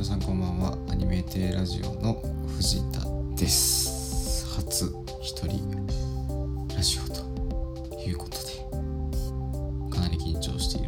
皆さんこんばんは。アニメーテラジオの藤田です。初一人ラジオということでかなり緊張して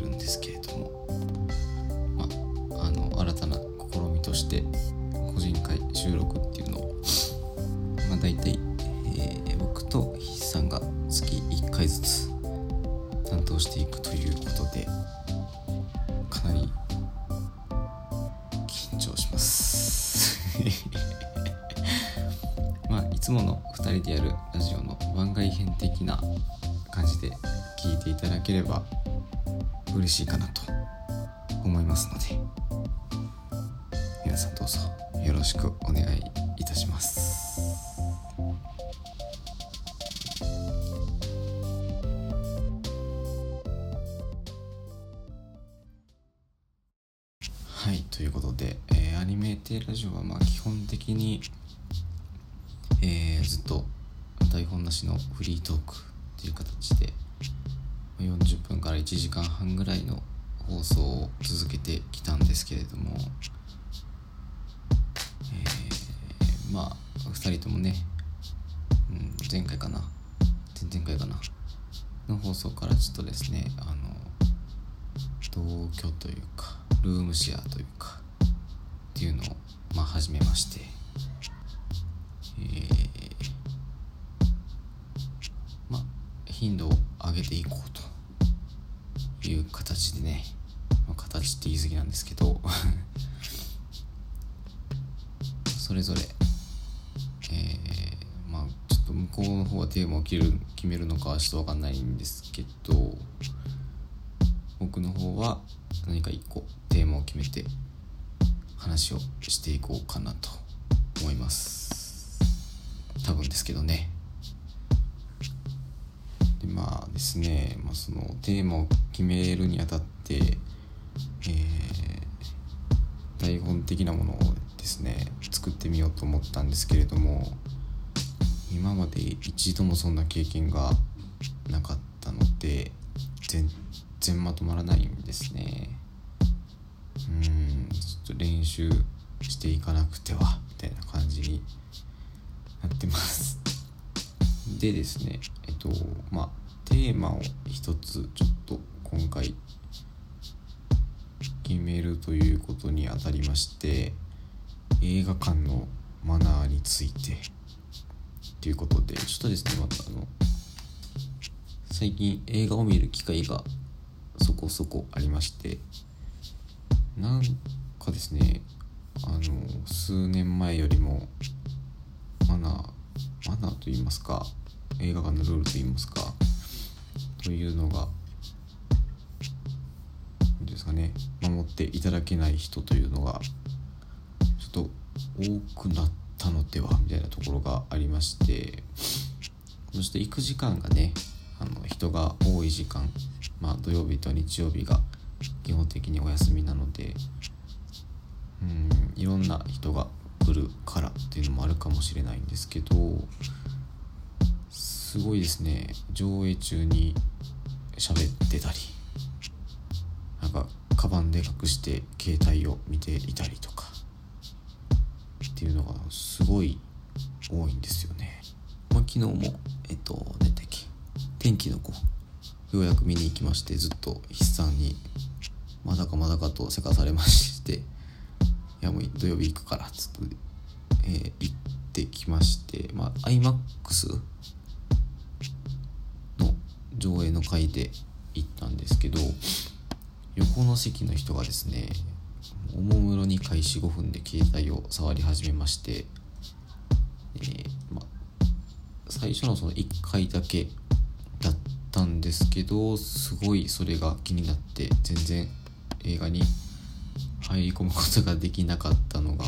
はいということで、えーアニメーテラジオはまあ基本的に、えーずっと台本なしのフリートークという形で40分から1時間半ぐらいの放送を続けてきたんですけれども、えーまあ2人ともね、うん、前回かな前々回かなの放送からちょっとですねあの同居というかルームシェアというかっていうのをまあ始めまして。えーまあ頻度を上げていこうと。いう形でね、まあ、形って言い過ぎなんですけど。それぞれえーまあちょっと向こうの方はテーマを決る決めるのかはちょっと分かんないんですけど僕の方は何か一個テーマを決めて話をしていこうかなと思います。多分ですけどね。でまあですね、まあ、そのテーマを決めるにあたって、えー台本的なものをですね作ってみようと思ったんですけれども今まで一度もそんな経験がなかったので全然まとまらないんですね。うんちょっと練習していかなくてはみたいな感じになってます。でですねえっとまあテーマを一つちょっと今回決めるということにあたりまして映画館のマナーについて。ということでちょっとですねまたあの最近映画を見る機会がそこそこありましてなんかですねあの数年前よりもマナーマナーと言いますか映画館のルールと言いますかというのが何ですかね守っていただけない人というのがちょっと多くなったのではみたいなところがありましてそして行く時間がねあの人が多い時間まあ土曜日と日曜日が基本的にお休みなのでうんいろんな人が来るからっていうのもあるかもしれないんですけどすごいですね上映中に喋ってたりなんかカバンで隠して携帯を見ていたりとかっていうのがすごい多いんですよね。まあ、昨日もえっと何だっけ天気の子ようやく見に行きましてずっと筆さんにまだかまだかとせかされましていやもう土曜日行くからっつって、えー行ってきましてまあ iMAX の上映の回で行ったんですけど横の席の人がですねおもむろに開始5分で携帯を触り始めまして、えーまあ、最初のその1回だけったんですけどすごいそれが気になって全然映画に入り込むことができなかったのが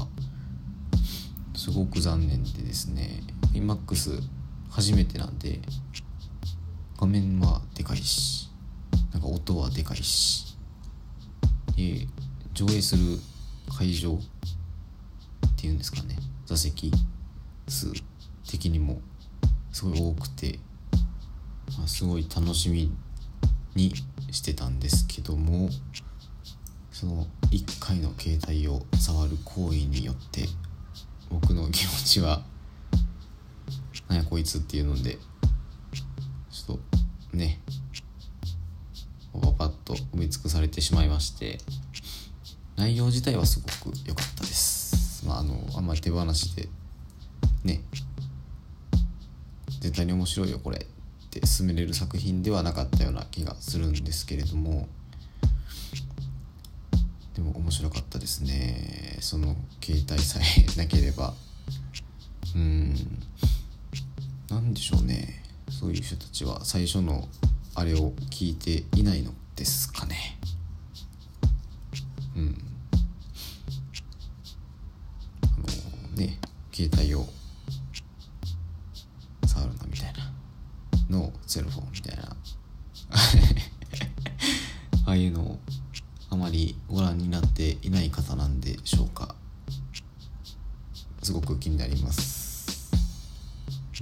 すごく残念でですね。iMAX 初めてなんで画面はでかいしなんか音はでかいし上映する会場っていうんですかね座席数的にもすごい多くて、すごい楽しみにしてたんですけどもその1回の携帯を触る行為によって僕の気持ちは なんやこいつっていうのでちょっとねパパッと埋め尽くされてしまいまして内容自体はすごく良かったです。まああのあんまり手放しでね絶対に面白いよこれ。って進めれる作品ではなかったような気がするんですけれどもでも面白かったですね。その携帯さえなければ。うん。何でしょうね。そういう人たちは最初のあれを聞いていないのですかね。うん。あのね携帯をのセルフォンみたいな。ああいうのをあまりご覧になっていない方なんでしょうか。すごく気になります。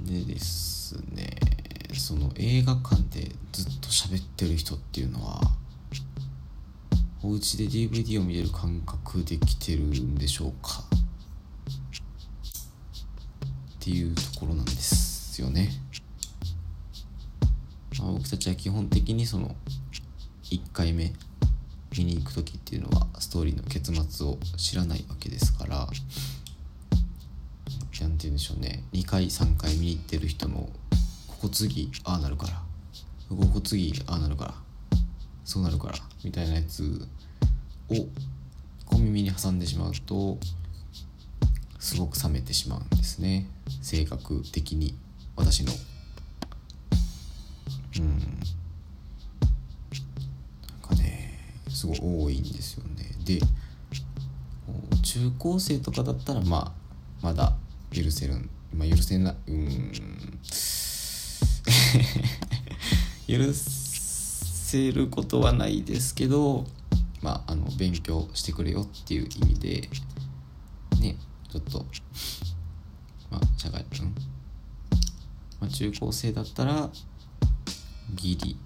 でですねその映画館でずっと喋ってる人っていうのはお家で DVD を見れる感覚できてるんでしょうか。っていうところなんですよね、まあ、僕たちは基本的にその1回目見に行く時っていうのはストーリーの結末を知らないわけですから何て言うんでしょうね。2回3回見に行ってる人のここ次ああなるからここ次ああなるからそうなるからみたいなやつを小耳に挟んでしまうとすごく冷めてしまうんですね。性格的に私のうん。なんかねすごい多いんですよね。で中高生とかだったらまあまだ許せるまあ許せなうん。許せることはないですけどまああの勉強してくれよっていう意味でねちょっとまあ社会うん。まあ中高生だったらギリ。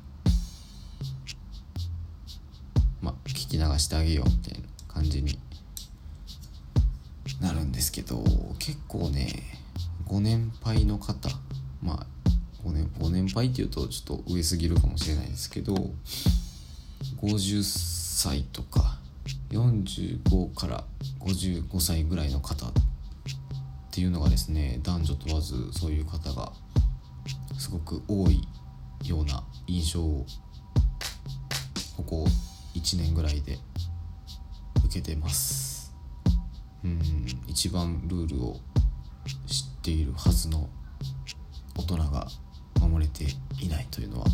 まあ聞き流してあげようみたいな感じに。なるんですけど結構ねご年配の方。まあご年ご年配っていうとちょっと上すぎるかもしれないですけど50歳とか45から55歳ぐらいの方っていうのがですね男女問わずそういう方がすごく多いような印象をここ1年ぐらいで受けてます。うん。一番ルールを知っているはずの大人が守れていないというのは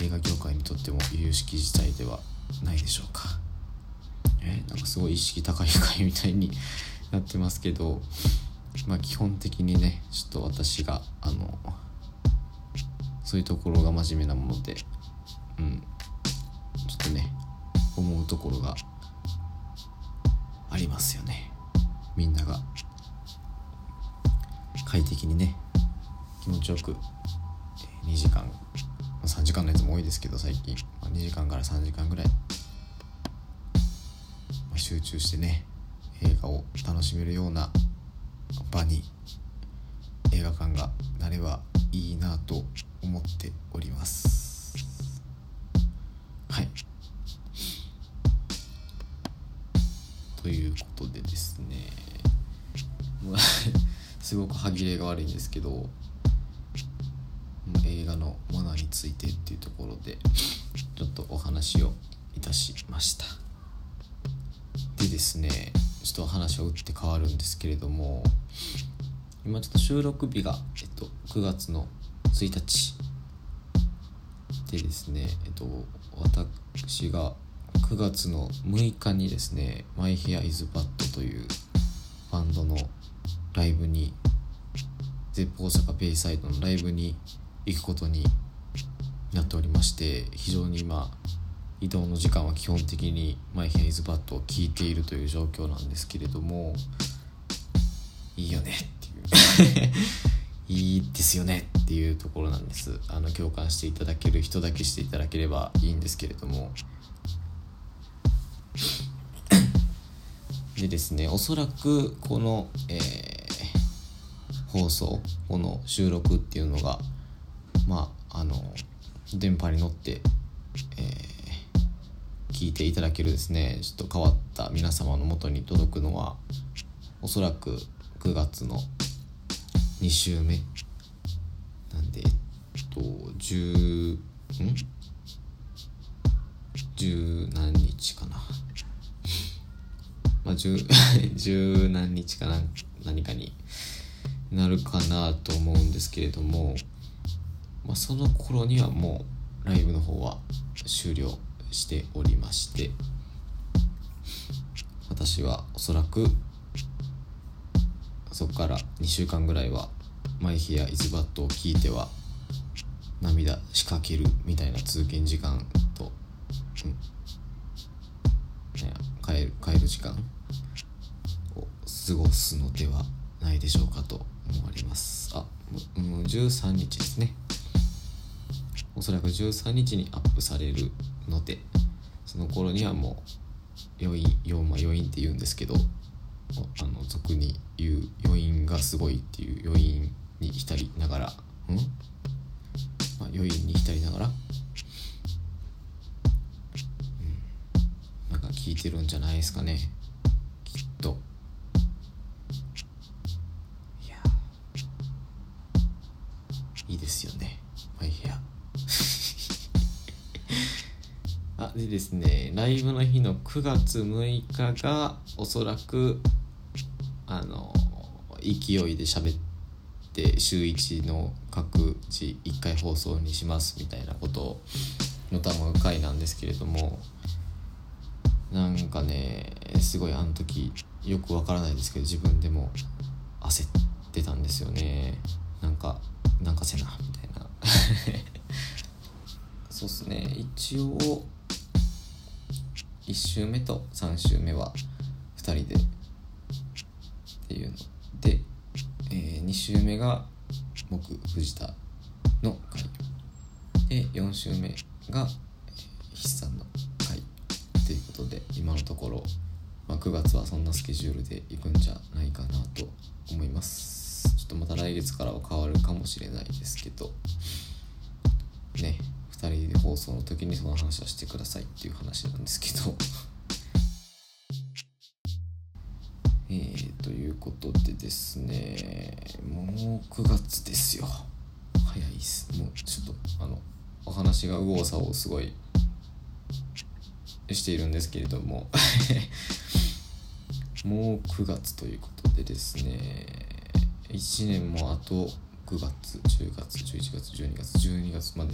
映画業界にとっても由々しき事態ではないでしょうか。え、なんかすごい意識高い会みたいになってますけどまあ基本的にねちょっと私があのそういうところが真面目なものでうん。ちょっとね思うところがありますよね。みんなが。快適にね気持ちよく2時間3時間のやつも多いですけど最近。2時間から3時間ぐらい。集中してね映画を楽しめるような場に映画館がなればいいなと思っております。はい。ということでですね。すごく歯切れが悪いんですけど映画のマナーについてっていうところでちょっとお話をいたしました。でですねちょっと話は打って変わるんですけれども今ちょっと収録日が、えっと、9月の1日でですねえっと私が9月の6日にですね「My Hair is Bad」というバンドのライブに Zepp 大阪ベイサイドのライブに行くことになっておりまして非常に今移動の時間は基本的に「My Hair is Bad」を聞いているという状況なんですけれどもいいよねっていう。いいですよねっていうところなんです。あの共感していただける人だけしていただければいいんですけれども。でですねおそらくこの、えー、放送この収録っていうのがまああの電波に乗って、えー、聞いていただけるですね。ちょっと変わった皆様のもとに届くのはおそらく9月の2週目なんでえっと10ん？十何日かな。まあ十 十何日かな何かになるかなと思うんですけれども、まあ、その頃にはもうライブの方は終了しておりまして私はおそらくそこから2週間ぐらいは「マイヒア・イズ・バット」を聞いては涙仕掛けるみたいな通勤時間と、うん。ね、帰る帰る時間を過ごすのではないでしょうかと思われます。あもう、13日ですね。おそらく13日にアップされるのでその頃にはもう余韻余,、まあ、余韻って言うんですけどあの俗に言う余韻がすごいっていう余韻に浸りながら。うん、まあ、余韻に浸りながら、うん、なんか聞いてるんじゃないですかね。きっと。いいですよね。マイヘアあでですねライブの日の9月6日がおそらくあの勢いで喋って週1の各自1回放送にしますみたいなことのたむ回なんですけれどもなんかねすごいあの時よくわからないですけど自分でも焦ってたんですよね。なんかなんかせなみたいな。そうっすね。一応1周目と3周目は2人でっていうの、2周目が僕藤田の回。で4周目が筆さんの回ということで今のところ、まあ、9月はそんなスケジュールでいくんじゃないかなと思います。ちょっとまた来月からは変わるかもしれないですけど。ね2人で放送の時にその話はしてくださいっていう話なんですけど。ということでですねもう9月ですよ。早いっす。もうちょっとあのお話が右往左往すごいしているんですけれども。もう9月ということでですね1年もあと9月10月11月12月12月まで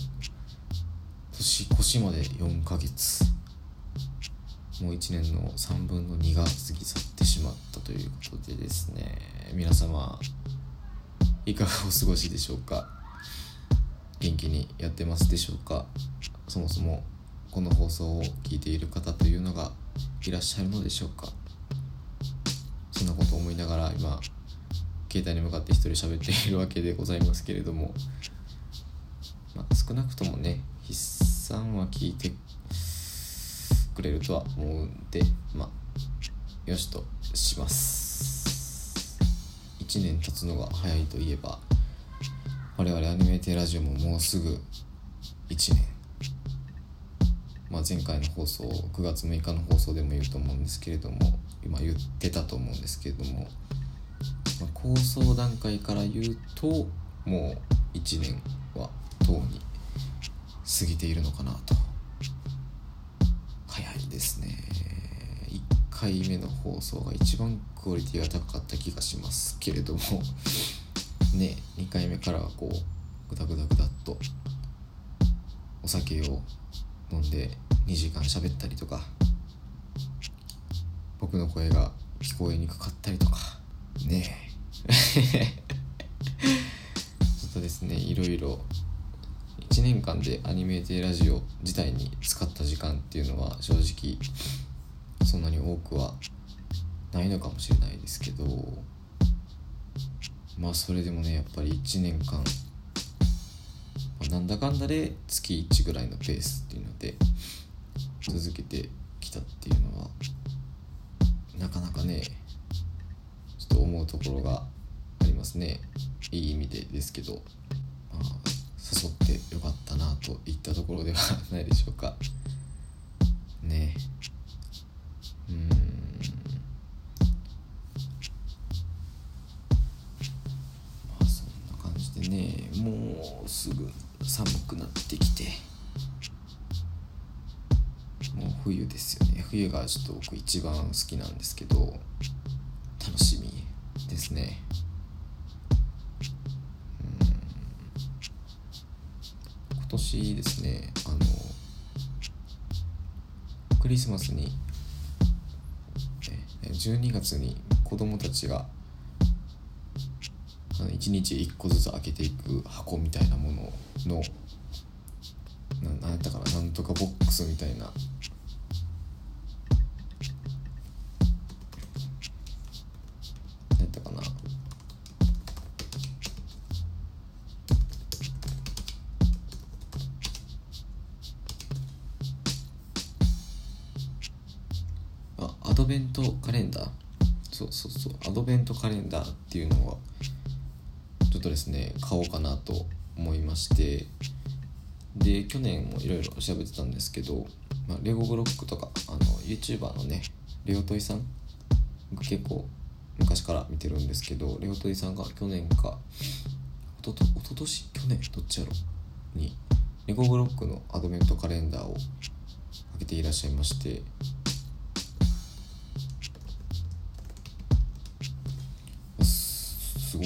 年越しまで4ヶ月。もう1年の3分の2が過ぎ去ってしまったということでですね。皆様いかがお過ごしでしょうか？元気にやってますでしょうか？そもそもこの放送を聞いている方というのがいらっしゃるのでしょうか？そんなことを思いながら今携帯に向かって一人喋っているわけでございますけれども、まあ、少なくともね筆算は聞いてくれるとは思うんでまあよしとします。1年経つのが早いといえば我々アニメーテラジオももうすぐ1年。まあ、前回の放送9月6日の放送でも言うと思うんですけれども今言ってたと思うんですけれどもまあ、構想段階から言うともう1年はとうに過ぎているのかなと。ですね。1回目の放送が一番クオリティが高かった気がしますけれども。ね2回目からはこうグダグダグダっとお酒を飲んで2時間喋ったりとか僕の声が聞こえにくかったりとか。ね。えちょっとですね。いろいろ1年間でアニメーテラジオ自体に使った時間っていうのは正直そんなに多くはないのかもしれないですけどまあそれでもねやっぱり1年間、ま、なんだかんだで月1ぐらいのペースっていうので続けてきたっていうのはなかなかねちょっと思うところがありますね。いい意味でですけど、誘ってよかったなといったところでは ないでしょうか。ね。うん。まあそんな感じでねもうすぐ寒くなってきてもう冬ですよね。冬がちょっと僕一番好きなんですけど私ですねあのクリスマスに12月に子供たちがあの1日1個ずつ開けていく箱みたいなもののななんやったかななんとかボックスみたいなドベントカレンダー？そうそうそう。アドベントカレンダーっていうのはちょっとですね買おうかなと思いまして。で去年もいろいろ調べてたんですけど、まあ、レゴブロックとかあの YouTuber のねレオトイさん結構昔から見てるんですけどレオトイさんが去年かおととおととし去年？どっちやろ？にレゴブロックのアドベントカレンダーを開けていらっしゃいまして。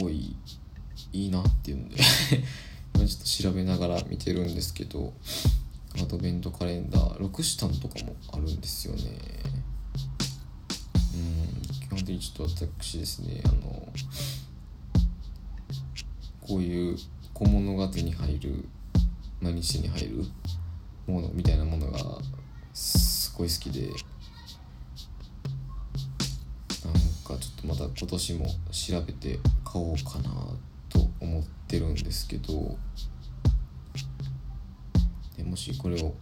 ごいいいなっていうので今ちょっと調べながら見てるんですけどアドベントカレンダー6シタンとかもあるんですよね。うん基本的にちょっと私ですねあのこういう小物が手に入る毎日手に入るものみたいなものがすごい好きで。かちょっとまた今年も調べて買おうかなと思ってるんですけどでもしこれを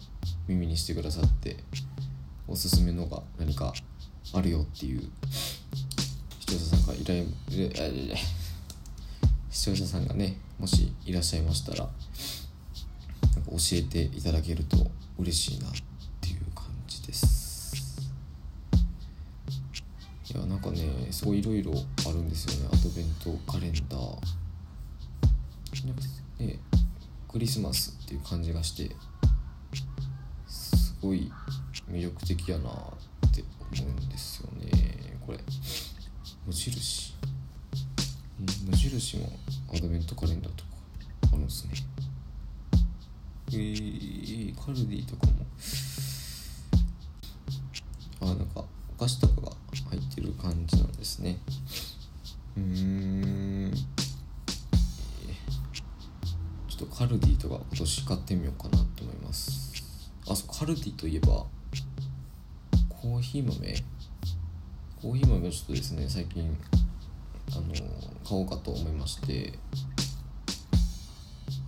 耳にしてくださっておすすめのが何かあるよっていう視聴者さんがいらい視聴者さんがねもしいらっしゃいましたらなんか教えていただけると嬉しいなっていやなんかねすごいいろいろあるんですよね。アドベントカレンダー。なんかねクリスマスっていう感じがしてすごい魅力的やなって思うんですよね。これ無印。無印もアドベントカレンダーとかあるんですね。えー、カルディとかも。あなんかお菓子とかがってる感じなんですね。うーん。ちょっとカルディとか今年買ってみようかなと思います。あそうカルディといえばコーヒー豆？コーヒー豆をちょっとですね最近あの買おうかと思いまして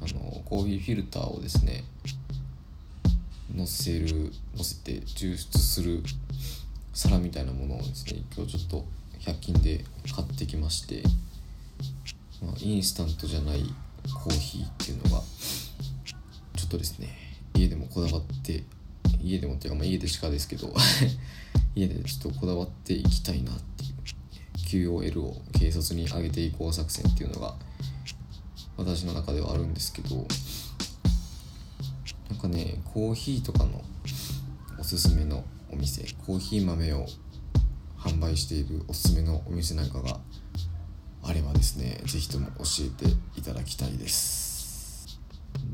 あのコーヒーフィルターをですね乗せる乗せて抽出する皿みたいなものをですね今日ちょっと100均で買ってきまして、まあ、インスタントじゃないコーヒーっていうのがちょっとですね家でもこだわって家でもっていうかまあ家でしかですけど 家でちょっとこだわっていきたいなっていう QOL を軽率に上げていこう作戦っていうのが私の中ではあるんですけどなんかねコーヒーとかのおすすめのお店コーヒー豆を販売しているおすすめのお店なんかがあればですね是非とも教えていただきたいです、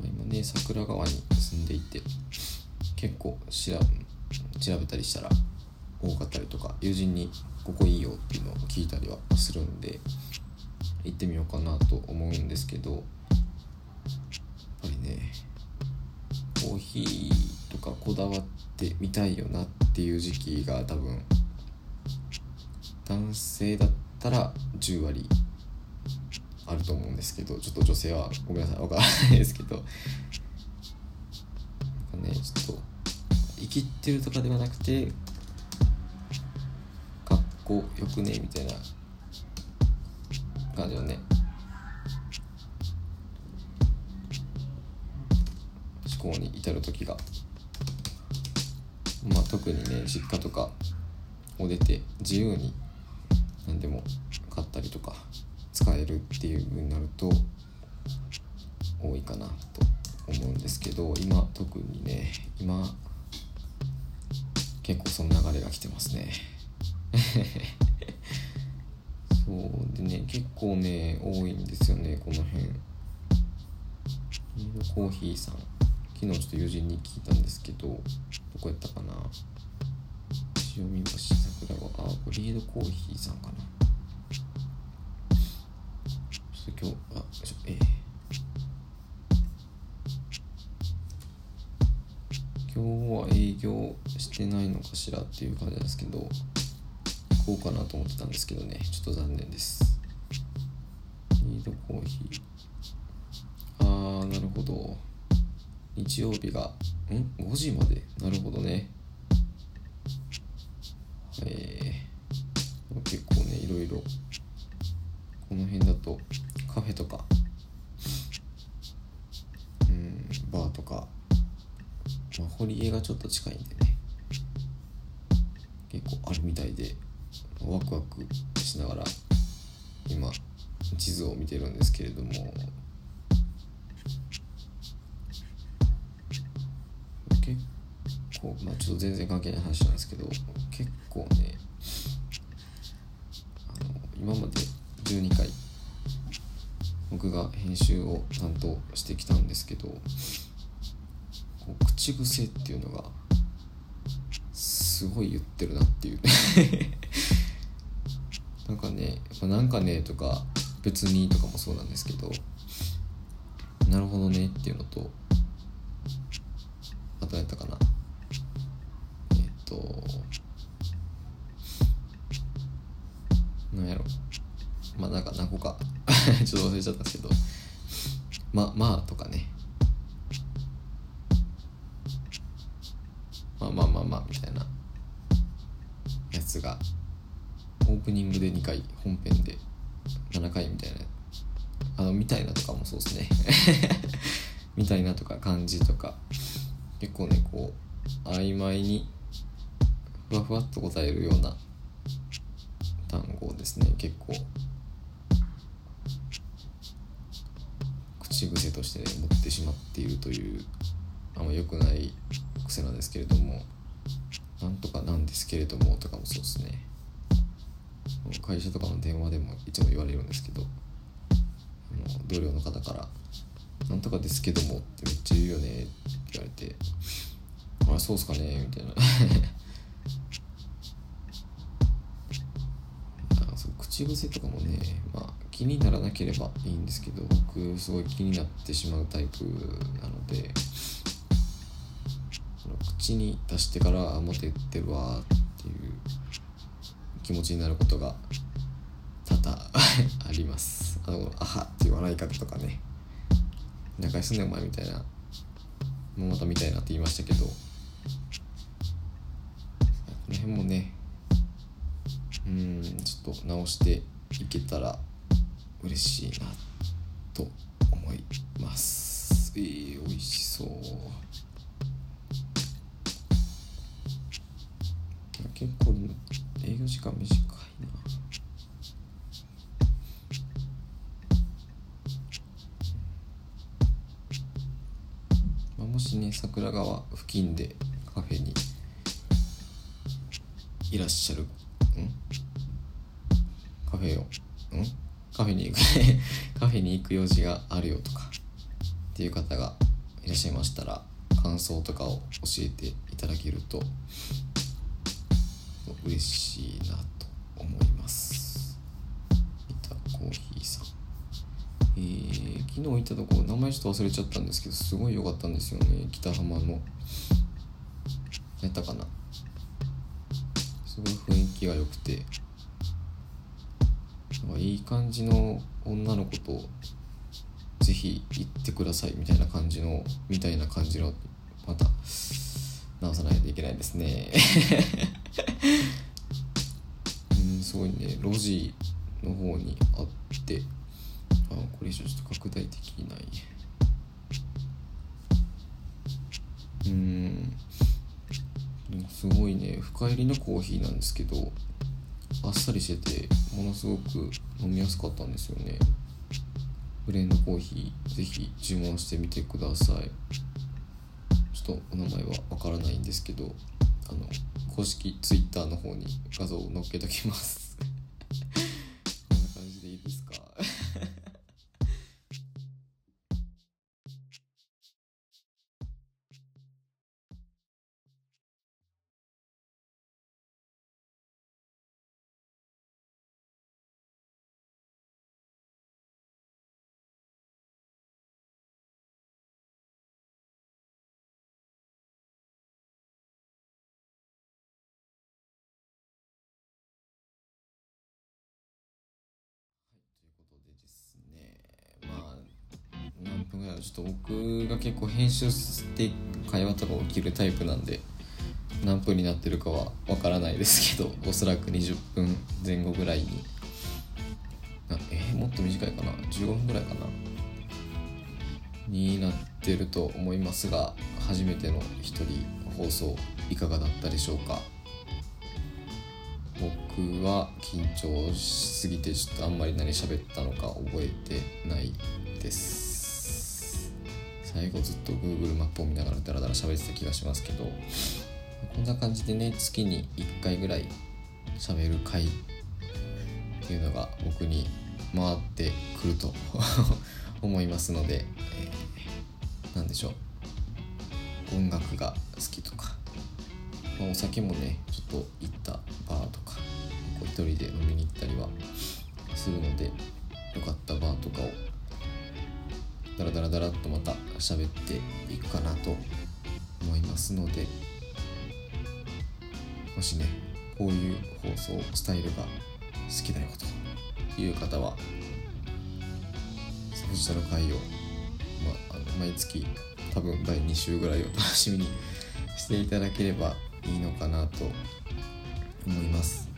今ね桜川に住んでいて結構調調べたりしたら多かったりとか友人にここいいよっていうのを聞いたりはするんで行ってみようかなと思うんですけどやっぱりねコーヒーとかこだわってみたいよなってていう時期が多分男性だったら10割あると思うんですけどちょっと女性はごめんなさいわからないですけど。なんかねちょっと生きってるとかではなくてかっこよくねみたいな感じのね。思考に至る時がまあ特にね実家とかを出て自由に何でも買ったりとか使えるっていう風になると多いかなと思うんですけど今特にね今結構その流れが来てますね。そうでね結構ね多いんですよねこの辺。コーヒーさん。昨日ちょっと友人に聞いたんですけどこやったかな？潮見橋桜はあこれリードコーヒーさんかな。ちょっと今日あちょえー今日は営業してないのかしらっていう感じですけど行こうかなと思ってたんですけどね。ちょっと残念です。リードコーヒー。あーなるほど。日曜日がん5時まで？なるほどね。えー、結構ねいろいろ。この辺だとカフェとか。うんバーとか。まあ、堀江がちょっと近いんでね。結構あるみたいでワクワクしながら今地図を見てるんですけれども。構まあちょっと全然関係ない話なんですけど結構ねあの今まで12回僕が編集を担当してきたんですけどこう口癖っていうのがすごい言ってるなっていう。なんかね「なんかね」とか「別に」とかもそうなんですけど「なるほどね」っていうのとあとやったかな。なんやろ。まあなんか何個か。ちょっと忘れちゃったんですけど「まあまあ」とかね。まあまあまあまあみたいな。やつが。オープニングで2回本編で7回みたいな。あのみたいなとかもそうですね。みたいなとか漢字とか。結構ねこう曖昧にふわふわっと答えるような単語ですね。結構。口癖として、ね、持ってしまっているというあんま良くない癖なんですけれどもなんとかなんですけれどもとかもそうですね。会社とかの電話でもいつも言われるんですけど同僚の方から「なんとかですけども」ってめっちゃ言うよねって言われて「あそうっすかね」みたいな。口癖とかもねまあ気にならなければいいんですけど僕すごい気になってしまうタイプなので口に出してからあまた言ってるわっていう気持ちになることが多々 あります。あのあはっていう笑い方とかね。仲良すんねお前みたいなもうまたみたいなって言いましたけどこの辺もねうんちょっと直していけたら嬉しいなと思います。えー、美味しそう。結構営業時間短いな。まあ、もしね桜川付近でカフェにいらっしゃるフェをん？カフェに行く カフェに行く用事があるよとか。っていう方がいらっしゃいましたら感想とかを教えていただけると嬉しいなと思います。いたコーヒーさん。えー、昨日行ったとこ名前ちょっと忘れちゃったんですけどすごい良かったんですよね。北浜の。やったかな。すごい雰囲気が良くて。なんかいい感じの女の子とぜひ行ってくださいみたいな感じのみたいな感じのまた直さないといけないですね。うんすごいね。路地の方にあってあこれ以上ちょっと拡大できない。うん。すごいね。深入りのコーヒーなんですけどあっさりしててものすごく飲みやすかったんですよね。ブレンドコーヒーぜひ注文してみてください。ちょっとお名前はわからないんですけどあの公式 Twitter の方に画像を載っけときます。分ぐらいちょっと僕が結構編集して会話とか起きるタイプなんで何分になってるかはわからないですけど おそらく20分前後ぐらいになえーもっと短いかな？15分ぐらいかな？になってると思いますが初めての一人放送いかがだったでしょうか？僕は緊張しすぎてちょっとあんまり何喋ったのか覚えてないです。最後ずっと Google マップを見ながらダラダラ喋ってた気がしますけどこんな感じでね月に1回ぐらい喋る回っていうのが僕に回ってくると 思いますので、えーなんでしょう。音楽が好きとか、まあ、お酒もねちょっと行ったバーとかこう一人で飲みに行ったりはするのでよかったバーとかをダラダラダラっとまた喋っていくかなと思いますのでもしねこういう放送スタイルが好きだよという方はそちらの回を、ま、あの毎月多分第2週ぐらいを楽しみにしていただければいいのかなと思います。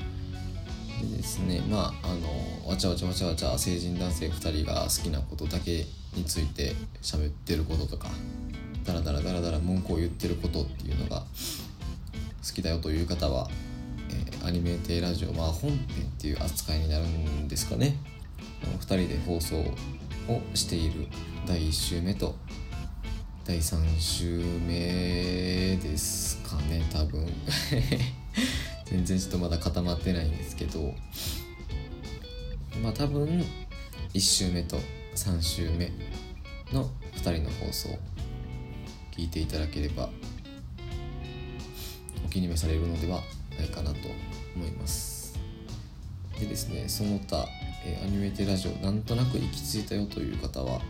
でですね。まああのわちゃわちゃわちゃわちゃ成人男性2人が好きなことだけについて喋ってることとかダラダラダラダラ文句を言ってることっていうのが好きだよという方は、えーアニメーテラジオ、まあ、本編っていう扱いになるんですかね。2人で放送をしている第1週目と第3週目ですかね多分。全然ちょっとまだ固まってないんですけどまあ多分1週目と3週目の2人の放送聞いていただければお気に召されるのではないかなと思います。でですねその他、えーアニメテラジオなんとなく行き着いたよという方は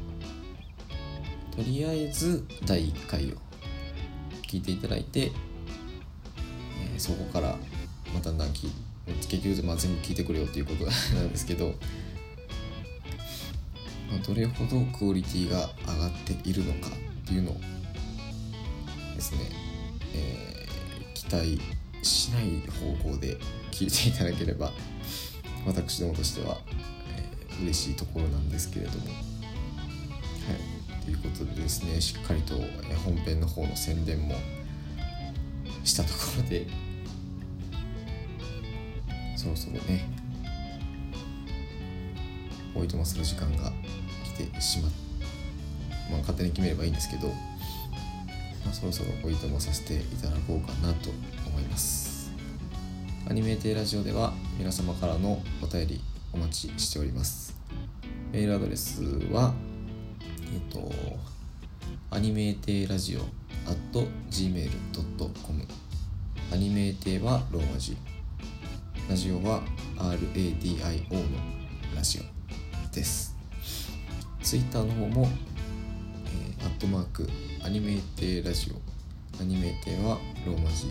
とりあえず第1回を聞いていただいて、えーそこからまただんき結局、まあ、全部聞いてくれよっていうこと なんですけど、まあ、どれほどクオリティが上がっているのかっていうのをですね、えー期待しない方向で聞いていただければ私どもとしては、えー嬉しいところなんですけれども。はい、ということでですねしっかりと本編の方の宣伝もしたところでそろそろねおいとまする時間が来てしまっまあ勝手に決めればいいんですけど、まあ、そろそろおいとまさせていただこうかなと思います。アニメーテイラジオでは皆様からのお便りお待ちしております。メールアドレスはえっとアニメーテイラジオ at gmail.com アニメーテイはローマ字。ラジオは RADIO のラジオです。ツイッターの方も、えーアットマークアニメーテイラジオ。アニメーテイはローマ字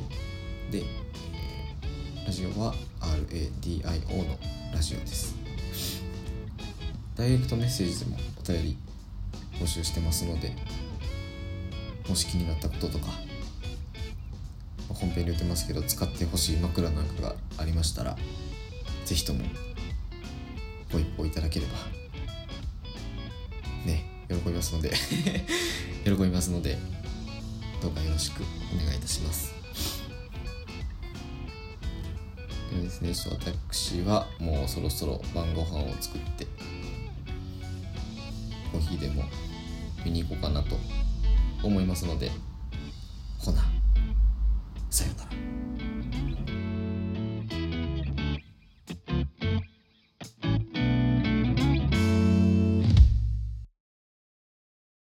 で、えラジオは RADIO のラジオです。ダイレクトメッセージでもお便り募集してますのでもし気になったこととか本編に言ってますけど使ってほしい枕なんかがありましたら是非ともご一報いただければ。ね喜びますので 喜びますのでどうかよろしくお願いいたします。でですねちょっと私はもうそろそろ晩ご飯を作ってコーヒーでも見に行こうかなと思いますので